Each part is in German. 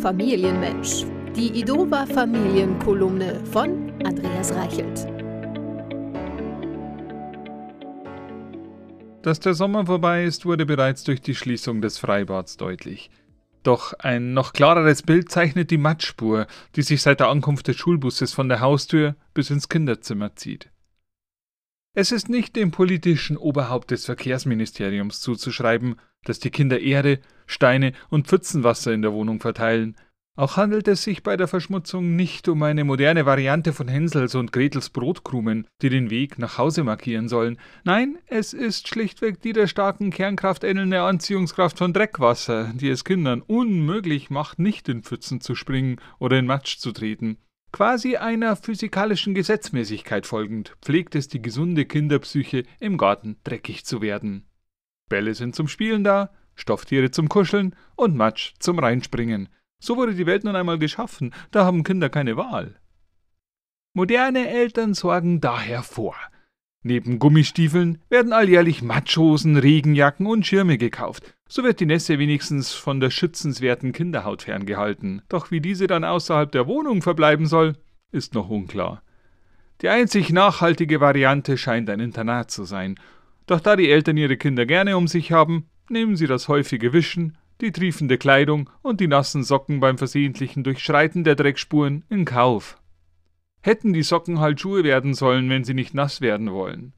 Familienmensch. Die Idova Familienkolumne von Andreas Reichelt. Dass der Sommer vorbei ist, wurde bereits durch die Schließung des Freibads deutlich. Doch ein noch klareres Bild zeichnet die Matschspur, die sich seit der Ankunft des Schulbusses von der Haustür bis ins Kinderzimmer zieht. Es ist nicht dem politischen Oberhaupt des Verkehrsministeriums zuzuschreiben, dass die Kinder Erde, Steine und Pfützenwasser in der Wohnung verteilen. Auch handelt es sich bei der Verschmutzung nicht um eine moderne Variante von Hänsels und Gretels Brotkrumen, die den Weg nach Hause markieren sollen. Nein, es ist schlichtweg die der starken Kernkraft ähnelnde Anziehungskraft von Dreckwasser, die es Kindern unmöglich macht, nicht in Pfützen zu springen oder in Matsch zu treten. Quasi einer physikalischen Gesetzmäßigkeit folgend, pflegt es die gesunde Kinderpsyche, im Garten dreckig zu werden. Bälle sind zum Spielen da, Stofftiere zum Kuscheln und Matsch zum Reinspringen. So wurde die Welt nun einmal geschaffen, da haben Kinder keine Wahl. Moderne Eltern sorgen daher vor. Neben Gummistiefeln werden alljährlich Matschhosen, Regenjacken und Schirme gekauft. So wird die Nässe wenigstens von der schützenswerten Kinderhaut ferngehalten. Doch wie diese dann außerhalb der Wohnung verbleiben soll, ist noch unklar. Die einzig nachhaltige Variante scheint ein Internat zu sein. Doch da die Eltern ihre Kinder gerne um sich haben, nehmen sie das häufige Wischen, die triefende Kleidung und die nassen Socken beim versehentlichen Durchschreiten der Dreckspuren in Kauf. Hätten die Socken halt Schuhe werden sollen, wenn sie nicht nass werden wollen.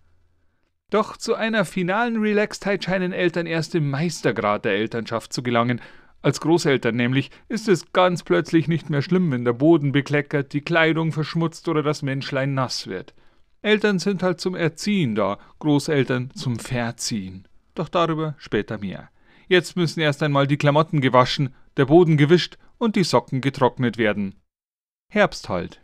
Doch zu einer finalen Relaxedheit scheinen Eltern erst im Meistergrad der Elternschaft zu gelangen. Als Großeltern nämlich ist es ganz plötzlich nicht mehr schlimm, wenn der Boden bekleckert, die Kleidung verschmutzt oder das Menschlein nass wird. Eltern sind halt zum Erziehen da, Großeltern zum Verziehen. Doch darüber später mehr. Jetzt müssen erst einmal die Klamotten gewaschen, der Boden gewischt und die Socken getrocknet werden. Herbst halt.